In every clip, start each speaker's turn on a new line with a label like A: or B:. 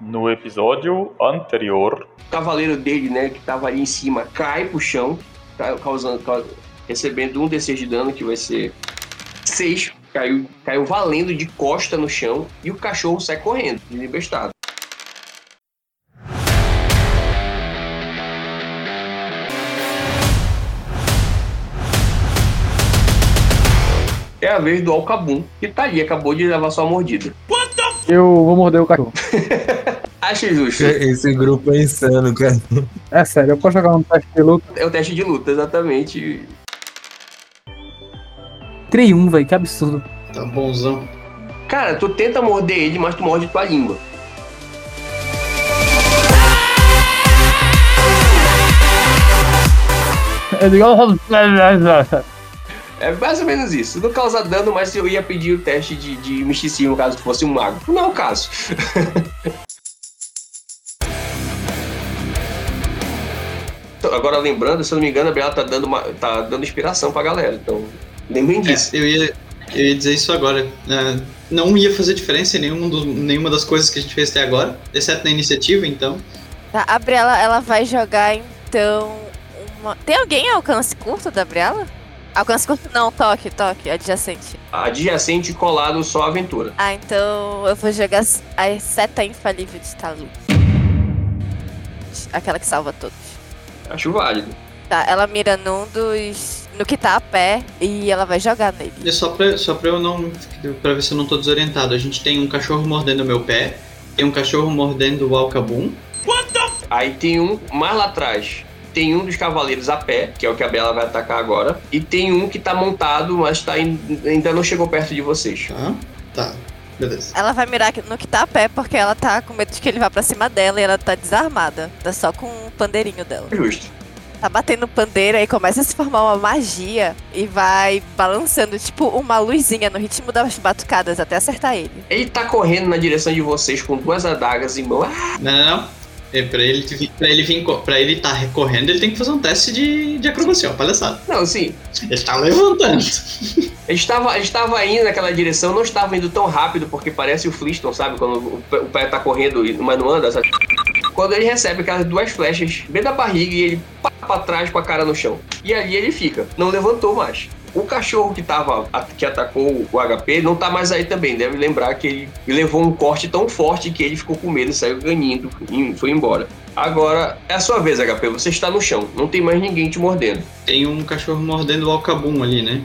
A: No episódio anterior,
B: O cavaleiro dele, né, que tava ali em cima, cai pro chão, tá causando, cau- recebendo um D6 de dano, que vai ser 6. Caiu, caiu valendo de costa no chão e o cachorro sai correndo, desembestado. É a vez do Alcabum, que tá ali, acabou de levar sua mordida.
C: Eu vou morder o cachorro.
B: Acha justo.
D: Esse grupo é insano, cara.
C: É sério, eu posso jogar um teste de luta.
B: É o teste de luta, exatamente.
C: Tirei um, velho, que absurdo.
E: Tá bonzão.
B: Cara, tu tenta morder ele, mas tu morde tua língua.
C: Eu digo,
B: É mais ou menos isso. Não causa dano, mas eu ia pedir o teste de, de misticismo caso fosse um mago. Não é o caso. Então, Agora lembrando, se eu não me engano, a Bela tá dando, uma, tá dando inspiração pra galera. Então, lembrem disso.
E: É, eu, ia, eu ia dizer isso agora. É, não ia fazer diferença em nenhum dos- nenhuma das coisas que a gente fez até agora, exceto na iniciativa, então.
F: Tá, a Briela, ela vai jogar então uma. Tem alguém alcance curto da Briela? Alcance curto não, toque, toque, adjacente.
B: Adjacente colado só a aventura.
F: Ah, então eu vou jogar a seta infalível de Talu. Aquela que salva todos.
B: Acho válido.
F: Tá, ela mira num dos. no que tá a pé e ela vai jogar nele.
E: É só pra, só pra eu não. pra ver se eu não tô desorientado. A gente tem um cachorro mordendo o meu pé, tem um cachorro mordendo o Alcabum.
B: Aí tem um mais lá atrás. Tem um dos cavaleiros a pé, que é o que a Bela vai atacar agora. E tem um que tá montado, mas tá in- ainda não chegou perto de vocês.
E: Tá? Tá. Beleza.
F: Ela vai mirar no que tá a pé porque ela tá com medo de que ele vá pra cima dela e ela tá desarmada. Tá só com o pandeirinho dela.
B: Justo.
F: Tá batendo pandeiro aí começa a se formar uma magia e vai balançando, tipo, uma luzinha no ritmo das batucadas até acertar ele.
B: Ele tá correndo na direção de vocês com duas adagas em mão. Ah,
E: Não, não, não. É, pra ele, pra ele vir, pra ele tá recorrendo, ele tem que fazer um teste de, de acrobacia, ó, palhaçada.
B: não, assim,
E: Ele tá levantando.
B: ele estava, ele estava indo naquela direção, não estava indo tão rápido, porque parece o Flintstone, sabe? Quando o o pé tá correndo, mas não anda, sabe? Quando ele recebe aquelas duas flechas bem da barriga e ele pá pra trás com a cara no chão. E ali ele fica, não levantou mais. O cachorro que tava, que atacou o HP não tá mais aí também. Deve lembrar que ele levou um corte tão forte que ele ficou com medo, saiu ganindo e foi embora. Agora é a sua vez, HP. Você está no chão, não tem mais ninguém te mordendo.
E: Tem um cachorro mordendo o Alcabum ali, né?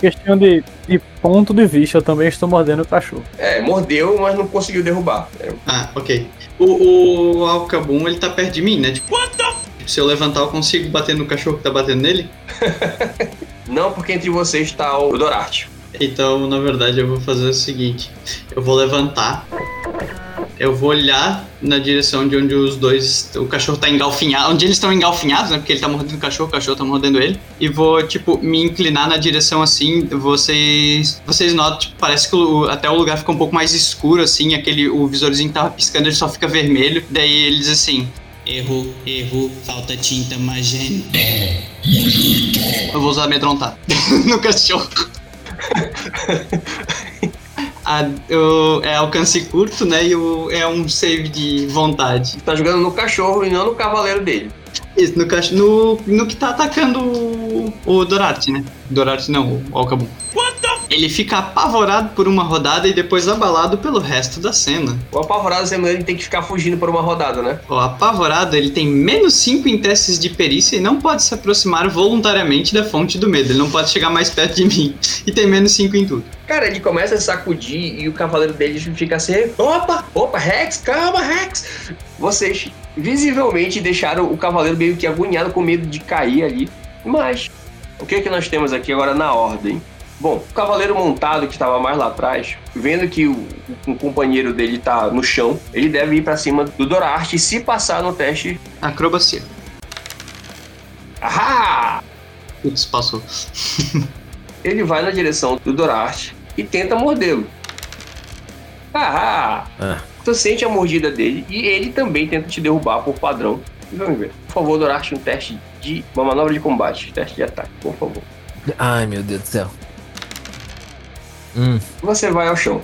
C: Questão de, de ponto de vista, eu também estou mordendo o cachorro.
B: É, mordeu, mas não conseguiu derrubar. É,
E: Ah, ok. O, o Alcabum, ele tá perto de mim, né? Tipo, se eu levantar, eu consigo bater no cachorro que tá batendo nele?
B: Não, porque entre vocês está o Dorarte.
E: Então, na verdade, eu vou fazer o seguinte: eu vou levantar, eu vou olhar na direção de onde os dois. O cachorro tá engalfinhado, onde eles estão engalfinhados, né? Porque ele tá mordendo o cachorro, o cachorro tá mordendo ele. E vou, tipo, me inclinar na direção assim. Vocês. Vocês notam, tipo, parece que o- até o lugar fica um pouco mais escuro, assim. Aquele, o visorzinho que tava piscando, ele só fica vermelho. Daí ele diz assim:
G: Erro, erro, falta tinta magenta.
E: Eu vou usar amedrontar no cachorro. A- o- é alcance curto, né? E o, é um save de vontade.
B: Tá jogando no cachorro e não no cavaleiro dele.
E: Isso, no, cach- no, no que tá atacando o, o Dorarte, né? Dorarte não, o Alcabum. Ele fica apavorado por uma rodada e depois abalado pelo resto da cena.
B: O apavorado sempre ele tem que ficar fugindo por uma rodada, né?
E: O apavorado, ele tem menos 5 em testes de perícia e não pode se aproximar voluntariamente da fonte do medo. Ele não pode chegar mais perto de mim. E tem menos 5 em tudo.
B: Cara, ele começa a sacudir e o cavaleiro dele fica assim: opa, opa, Rex, calma, Rex. Vocês visivelmente deixaram o cavaleiro meio que agoniado com medo de cair ali. Mas, o que é que nós temos aqui agora na ordem? Bom, o cavaleiro montado que estava mais lá atrás, vendo que o, o companheiro dele tá no chão, ele deve ir para cima do Dorarte e se passar no teste.
E: Acrobacia.
B: Ahá!
E: Putz, passou.
B: Ele vai na direção do Dorarte e tenta mordê-lo. Ahá!
D: Ah.
B: Tu sente a mordida dele e ele também tenta te derrubar por padrão. Vamos ver. Por favor, Dorarte, um teste de. Uma manobra de combate, teste de ataque, por favor.
D: Ai, meu Deus do céu. Hum,
B: Você vai ao chão.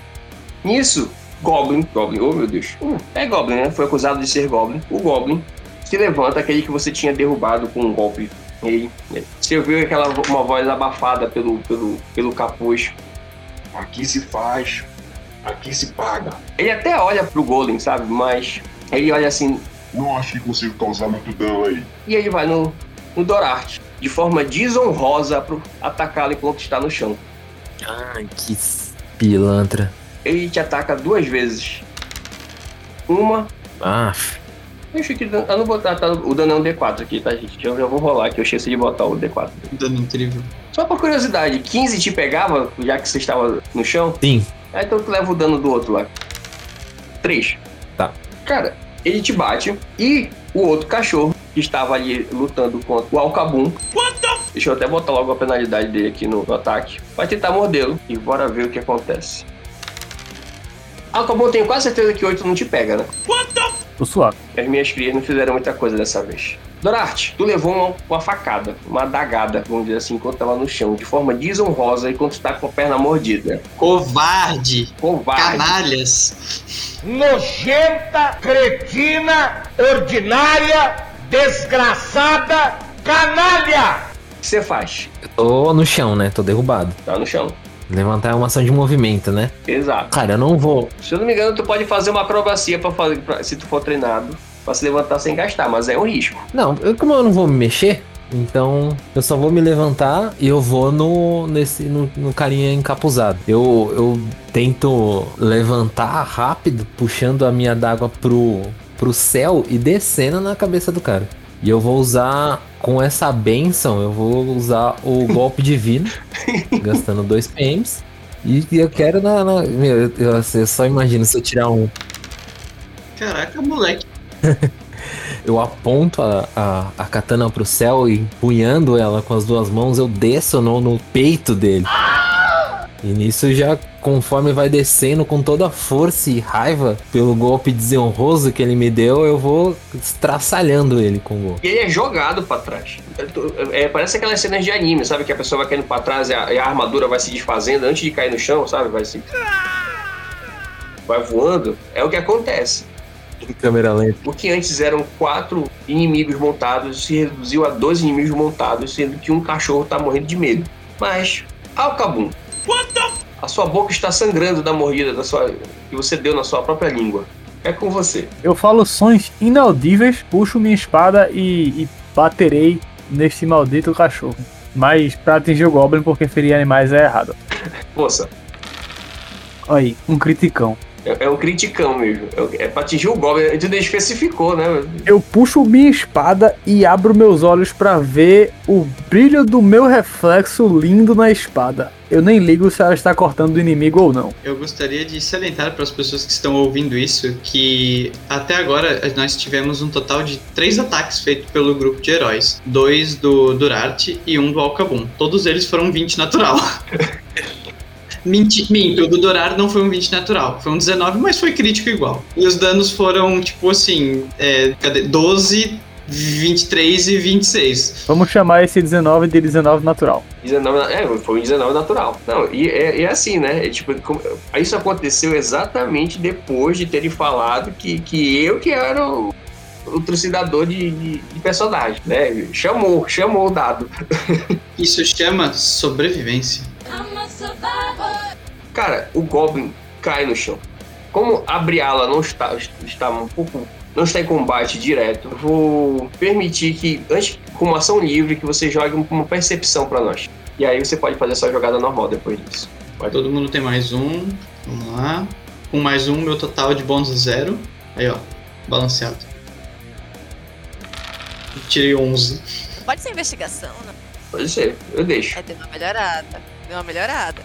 B: Nisso, Goblin, Goblin, oh meu Deus. Hum, é Goblin, né? Foi acusado de ser Goblin. O Goblin se levanta, aquele que você tinha derrubado com um golpe. Ele, você ouviu aquela uma voz abafada pelo, pelo, pelo capuz.
H: Aqui se faz, aqui se paga.
B: Ele até olha pro Golem, sabe? Mas ele olha assim
H: Não acho que consigo causar muito dano aí.
B: e ele vai no, no Dorarte, de forma desonrosa, pro atacá-lo enquanto está no chão.
D: Ai, que pilantra.
B: Ele te ataca duas vezes. Uma.
D: Ah,
B: Deixa aqui, eu não vou botar tá, o dano é um D4 aqui, tá, gente? Eu já vou rolar aqui, eu esqueci de botar o D4.
E: Dano incrível.
B: Só por curiosidade, 15 te pegava, já que você estava no chão?
D: sim.
B: Aí então tu leva o dano do outro lá. 3.
D: Tá.
B: Cara, ele te bate e o outro cachorro que estava ali lutando contra o Alcabum. Deixa eu até botar logo a penalidade dele aqui no, no ataque. Vai tentar mordê-lo e bora ver o que acontece. Alcabum, tenho quase certeza que 8 não te pega, né?
C: Tô suave.
B: As minhas crias não fizeram muita coisa dessa vez. Dorarte, tu levou uma, uma facada, uma adagada, vamos dizer assim, enquanto tava no chão, de forma desonrosa, enquanto tá com a perna mordida.
E: Covarde.
B: Covarde.
E: Canalhas.
I: nojenta, cretina, ordinária, desgraçada, canalha!
B: Que você faz?
D: Eu tô no chão, né? Tô derrubado.
B: Tá no chão.
D: Levantar é uma ação de movimento, né?
B: Exato.
D: Cara, eu não vou.
B: Se eu não me engano, tu pode fazer uma acrobacia para fazer, pra- se tu for treinado, pra se levantar sem gastar, mas é um risco.
D: Não, eu, como eu não vou me mexer, então eu só vou me levantar e eu vou no nesse no, no carinha encapuzado. Eu, eu tento levantar rápido, puxando a minha adaga pro, pro céu e descendo na cabeça do cara. E eu vou usar, com essa benção, eu vou usar o golpe divino, gastando dois PMs. E eu quero na. na- meu, eu, eu- eu só imagino se eu tirar um
E: Caraca, moleque.
D: Eu aponto a, a, a katana pro céu e empunhando ela com as duas mãos, eu desço no, no peito dele. E nisso já, conforme vai descendo com toda a força e raiva pelo golpe desonroso que ele me deu, eu vou estraçalhando ele com o golpe.
B: E ele é jogado pra trás. É, parece aquelas cenas de anime, sabe? Que a pessoa vai caindo pra trás e a, e a armadura vai se desfazendo antes de cair no chão, sabe? Vai se. Vai voando. É o que acontece.
D: Em câmera lenta.
B: O que antes eram quatro inimigos montados se reduziu a dois inimigos montados, sendo que um cachorro tá morrendo de medo. Mas, Alcabum, a sua boca está sangrando da mordida da sua, que você deu na sua própria língua. É com você.
C: Eu falo sons inaudíveis, puxo minha espada e, e baterei nesse maldito cachorro. Mas pra atingir o Goblin, porque ferir animais é errado.
B: Moça,
C: Aí, um criticão.
B: É, é um criticão mesmo. É, é pra atingir o Goblin. Tu nem especificou, né?
C: Eu puxo minha espada e abro meus olhos pra ver o brilho do meu reflexo lindo na espada. Eu nem ligo se ela está cortando o inimigo ou não.
E: Eu gostaria de salientar para as pessoas que estão ouvindo isso que até agora nós tivemos um total de três ataques feitos pelo grupo de heróis: dois do Durarte e um do Alcabum. Todos eles foram 20 natural. Menti, minto, o do Dorar não foi um 20 natural, foi um 19, mas foi crítico igual. E os danos foram, tipo assim, é, cadê? 12, 23 e 26.
C: Vamos chamar esse 19 de 19 natural.
B: 19, na- é, foi um 19 natural. Não, e é, é assim, né? É tipo, como- isso aconteceu exatamente depois de terem falado que, que eu que era o, o trucidador de, de, de personagem, né? Chamou, chamou o dado.
E: Isso chama sobrevivência.
B: Cara, o Goblin cai no chão. Como a Briala não está, está um pouco. não está em combate direto, eu vou permitir que, antes, como ação livre, que você jogue uma percepção pra nós. E aí você pode fazer a sua jogada normal depois disso.
E: Todo mundo tem mais um. Vamos lá. Com mais um, meu total de bônus é zero. Aí, ó. Balanceado. Tirei 11.
F: Pode ser investigação, né?
B: Pode ser, eu deixo.
F: É, deu uma melhorada. Deu uma melhorada.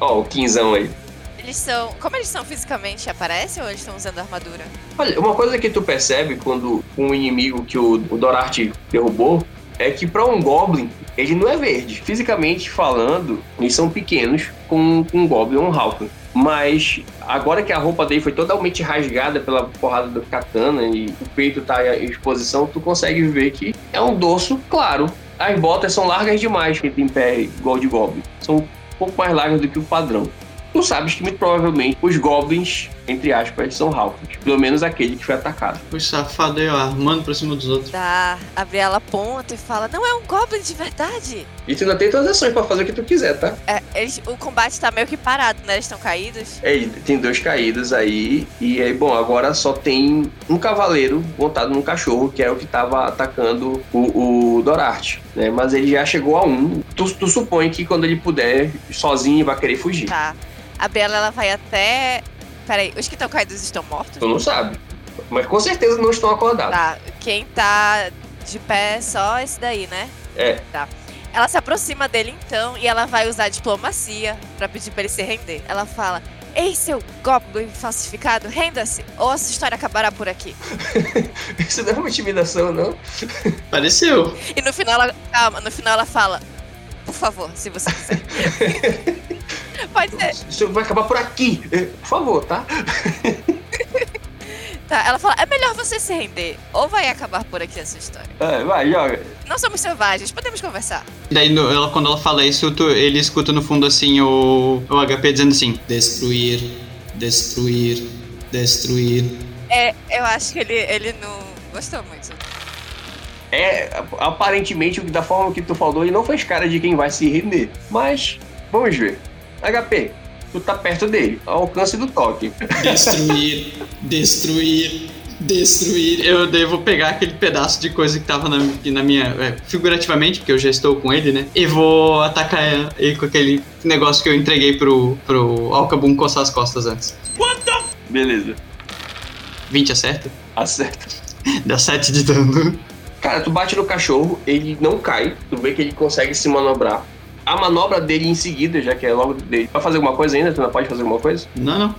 B: Ó, o quinzão aí.
F: Eles são. Como eles são fisicamente? Aparecem ou eles estão usando armadura?
B: Olha, uma coisa que tu percebe quando um inimigo que o, o Dorarte derrubou é que pra um Goblin, ele não é verde. Fisicamente falando, eles são pequenos com, com um Goblin ou um Halfling. Mas agora que a roupa dele foi totalmente rasgada pela porrada do katana e o peito tá em exposição, tu consegue ver que é um dorso claro. As botas são largas demais que tem pé igual de Goblin. São pouco mais largas do que o padrão. tu sabes que muito provavelmente os goblins, entre aspas, são halflings. Pelo menos aquele que foi atacado.
E: Os safados aí, ó, armando pra cima dos outros.
F: Da Gabriela aponta e fala: Não é um Goblin de verdade.
B: E tu ainda tem todas as ações pra fazer o que tu quiser, tá?
F: É, eles- o combate tá meio que parado, né? Eles estão caídos.
B: É, tem dois caídos aí. E aí, bom, agora só tem um cavaleiro montado num cachorro, que é o que tava atacando o, o Dorarte, né? Mas ele já chegou a um. Tu, tu supõe que quando ele puder, sozinho, vai querer fugir.
F: Tá. A Gabriela ela vai até. Peraí, os que estão caídos estão mortos?
B: Tu não sabe. Mas com certeza não estão acordados.
F: Tá, quem tá de pé é só esse daí, né?
B: É.
F: Tá. Ela se aproxima dele então e ela vai usar diplomacia pra pedir pra ele se render. Ela fala: Ei, seu Goblin falsificado, renda-se, ou a sua história acabará por aqui.
B: Isso não é uma intimidação, não?
E: Pareceu.
F: E no final ela. Calma, no final ela fala: Por favor, se você quiser. Pode ser.
B: Isso vai acabar por aqui. É, Por favor, tá?
F: Tá, ela fala: É melhor você se render, ou vai acabar por aqui essa história.
B: É, vai, joga.
F: Não somos selvagens, podemos conversar.
E: Daí, no- ela, quando ela fala isso, tu- ele escuta no fundo assim o, o HP dizendo assim:
G: Destruir, destruir, destruir.
F: É, eu acho que ele, ele não gostou muito.
B: É, aparentemente, da forma que tu falou, ele não fez cara de quem vai se render. Mas, vamos ver. HP, tu tá perto dele, ao alcance do toque.
G: Destruir, destruir, destruir.
E: Eu devo pegar aquele pedaço de coisa que tava na, na minha. é, figurativamente, porque eu já estou com ele, né? E vou atacar ele com aquele negócio que eu entreguei pro, pro Alcabum coçar as costas antes.
B: Beleza,
E: 20 acerta?
B: acerta.
E: Dá 7 de dano.
B: Cara, tu bate no cachorro, ele não cai, tu vê que ele consegue se manobrar. A manobra dele em seguida, já que é logo dele. Vai fazer alguma coisa ainda? Tu não pode fazer alguma coisa?
E: Não, não.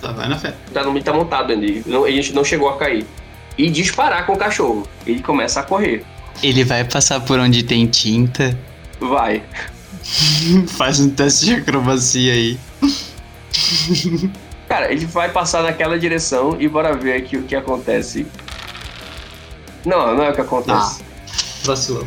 E: Tá, vai na fé.
B: Tá, no- ele tá montado ainda, não, ele não chegou a cair. E disparar com o cachorro. Ele começa a correr.
E: Ele vai passar por onde tem tinta.
B: Vai.
E: Faz um teste de acrobacia aí.
B: Cara, ele vai passar naquela direção e bora ver aqui o que acontece. Não, não é o que acontece.
E: Vacilou.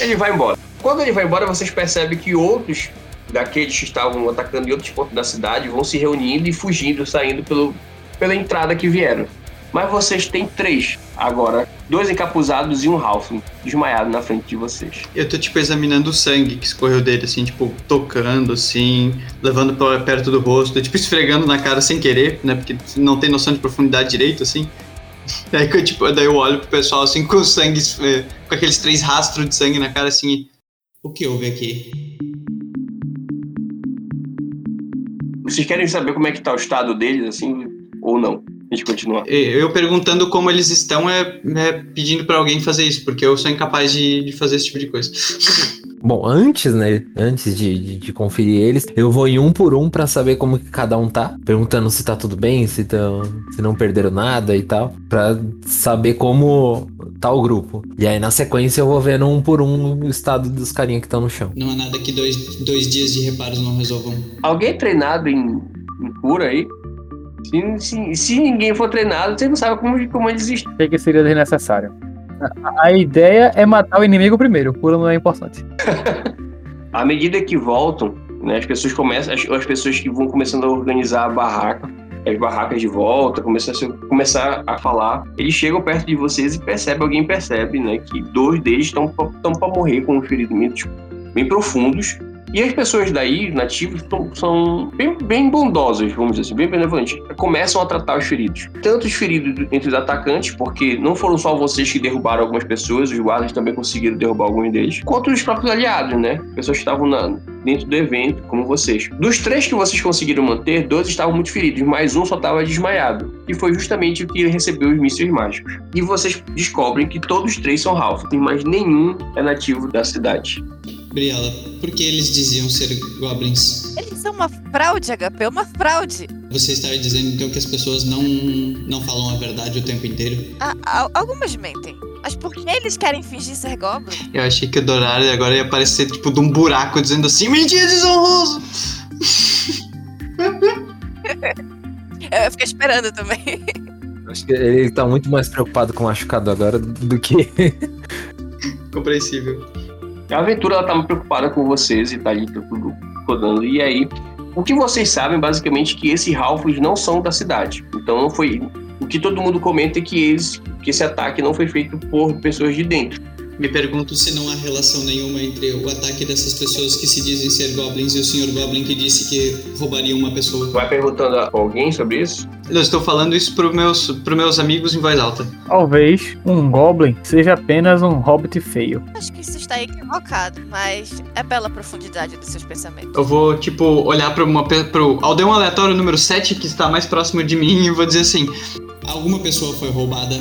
B: Ele vai embora. Quando ele vai embora, vocês percebem que outros daqueles que estavam atacando em outros pontos da cidade vão se reunindo e fugindo, saindo pelo, pela entrada que vieram. Mas vocês têm três agora. Dois encapuzados e um Halfling desmaiado na frente de vocês.
E: Eu tô, tipo, examinando o sangue que escorreu dele, assim, tipo, tocando, assim, levando pra perto do rosto, tipo, esfregando na cara sem querer, né? Porque não tem noção de profundidade direito, assim. Daí, eu, tipo, daí eu olho pro pessoal, assim, com o sangue, eh, com aqueles três rastros de sangue na cara, assim.
G: O que houve aqui?
B: Vocês querem saber como é que tá o estado deles, assim, ou não? A gente continua.
E: Eu perguntando como eles estão é, é pedindo pra alguém fazer isso, porque eu sou incapaz de, de fazer esse tipo de coisa.
D: Bom, antes, né? Antes de, de, de conferir eles, eu vou em um por um pra saber como que cada um tá. Perguntando se tá tudo bem, se, tão, se não perderam nada e tal. Pra saber como tá o grupo. E aí, na sequência, eu vou vendo um por um o estado dos carinha que estão no chão.
G: Não há nada que dois, dois dias de reparos não resolvam.
B: Alguém é treinado em, em cura aí? Se, se, se ninguém for treinado, você não sabe como, como eles estão.
C: O que seria desnecessário? A, ideia é matar o inimigo primeiro. Cura não é importante.
B: À medida que voltam, né, as pessoas começam, as, as pessoas que vão começando a organizar a barraca, as barracas de volta, começam a, começar a falar. Eles chegam perto de vocês e percebe, alguém percebe, né, que dois deles estão para morrer com ferimentos bem profundos. E as pessoas daí, nativos, são bem, bem bondosas, vamos dizer assim, bem benevolentes. Começam a tratar os feridos. Tanto os feridos entre os atacantes, porque não foram só vocês que derrubaram algumas pessoas, os guardas também conseguiram derrubar alguns deles, quanto os próprios aliados, né? Pessoas que estavam na- dentro do evento, como vocês. Dos três que vocês conseguiram manter, dois estavam muito feridos, mas um só estava desmaiado. E foi justamente o que recebeu os mísseis mágicos. E vocês descobrem que todos os três são Halfling, mas nenhum é nativo da cidade.
G: Briela, por que eles diziam ser goblins?
F: Eles são uma fraude, HP, uma fraude.
G: Você está dizendo então que as pessoas não, não falam a verdade o tempo inteiro?
F: Ah, al- algumas mentem. Mas por que eles querem fingir ser Goblin?
E: Eu achei que o Dorário agora ia aparecer, tipo, de um buraco dizendo assim: mentira, desonroso!
F: Eu fiquei esperando também.
D: Acho que ele tá muito mais preocupado com o machucado agora do que.
E: Compreensível.
B: A aventura ela tá preocupada com vocês e tá ali tudo rodando. E aí, O que vocês sabem, basicamente, é que esses Halflings não são da cidade. Então não foi. O que todo mundo comenta é que, eles, que esse ataque não foi feito por pessoas de dentro.
G: Me pergunto se não há relação nenhuma entre o ataque dessas pessoas que se dizem ser goblins e o Sr. Goblin que disse que roubaria uma pessoa.
B: Vai perguntando a alguém sobre isso?
E: Eu estou falando isso para meus, pros meus amigos em voz alta.
C: Talvez um Goblin seja apenas um Hobbit feio.
F: Acho que isso está equivocado, mas é pela profundidade dos seus pensamentos.
E: Eu vou, tipo, olhar para uma pro aldeão aleatório número 7, que está mais próximo de mim, e vou dizer assim:
G: Alguma pessoa foi roubada.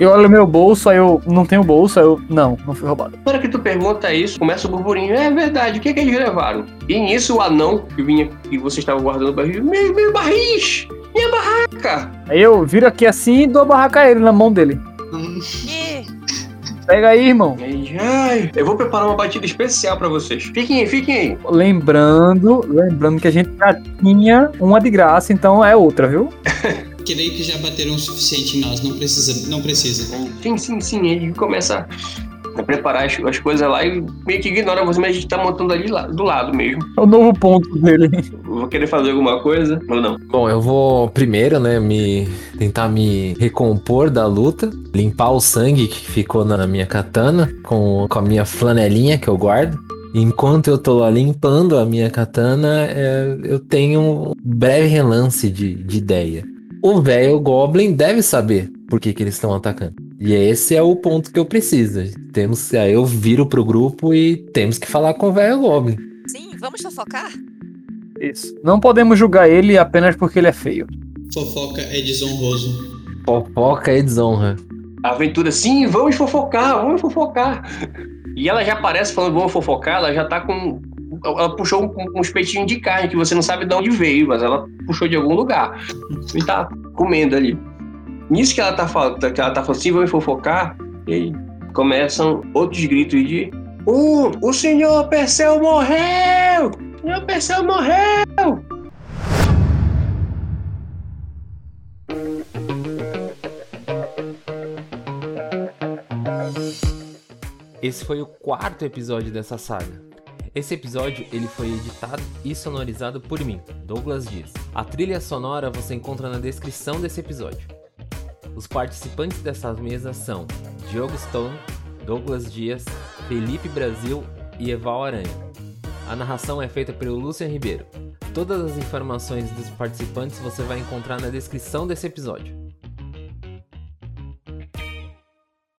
C: Eu olho meu bolso, aí eu não tenho bolso, aí eu. Não, não fui roubado.
B: Na hora que tu pergunta isso, começa o burburinho. É verdade, o que, é que eles levaram? E nisso o anão que vinha, que você estava guardando o barril, meu, meu barris! Minha barraca!
C: Aí eu viro aqui assim e dou a barraca a ele na mão dele.
F: E
C: Pega aí, irmão.
B: E ai, eu vou preparar uma batida especial pra vocês. Fiquem aí, fiquem aí.
C: Lembrando, lembrando que a gente já tinha uma de graça, então é outra, viu?
G: Creio que já bateram o suficiente em nós, não precisa. Não precisa.
B: Sim, sim, sim. Ele começa a preparar as, as coisas lá e meio que ignora você, mas a gente tá montando ali lá, do lado mesmo.
C: É o novo ponto dele.
B: Vou querer fazer alguma coisa ou não?
D: Bom, eu vou primeiro, né, me tentar me recompor da luta, limpar o sangue que ficou na minha katana com, com a minha flanelinha que eu guardo. Enquanto eu tô lá limpando a minha katana, é, eu tenho um breve relance de, de ideia. O velho Goblin deve saber por que, que eles estão atacando. E esse é o ponto que eu preciso. Temos, aí eu viro pro grupo e temos que falar com o velho Goblin.
F: sim, vamos fofocar?
C: Isso. Não podemos julgar ele apenas porque ele é feio.
G: Fofoca é desonroso.
D: Fofoca e desonra.
B: A aventura, sim, vamos fofocar, vamos fofocar. E ela já aparece falando, vamos fofocar, ela já tá com. Ela puxou um, um espetinho de carne que você não sabe de onde veio, mas ela puxou de algum lugar. E tá comendo ali. Nisso que ela tá falando, que ela tá falando assim, vamos fofocar, e aí começam outros gritos de. O, o senhor Perseu morreu! O senhor Perseu morreu!
D: Esse foi o quarto episódio dessa saga. Esse episódio ele foi editado e sonorizado por mim, Douglas Dias. A trilha sonora você encontra na descrição desse episódio. Os participantes dessas mesas são Diogo Stone, Douglas Dias, Felipe Brasil e Eval Aranha. A narração é feita pelo Lucian Ribeiro. Todas as informações dos participantes você vai encontrar na descrição desse episódio.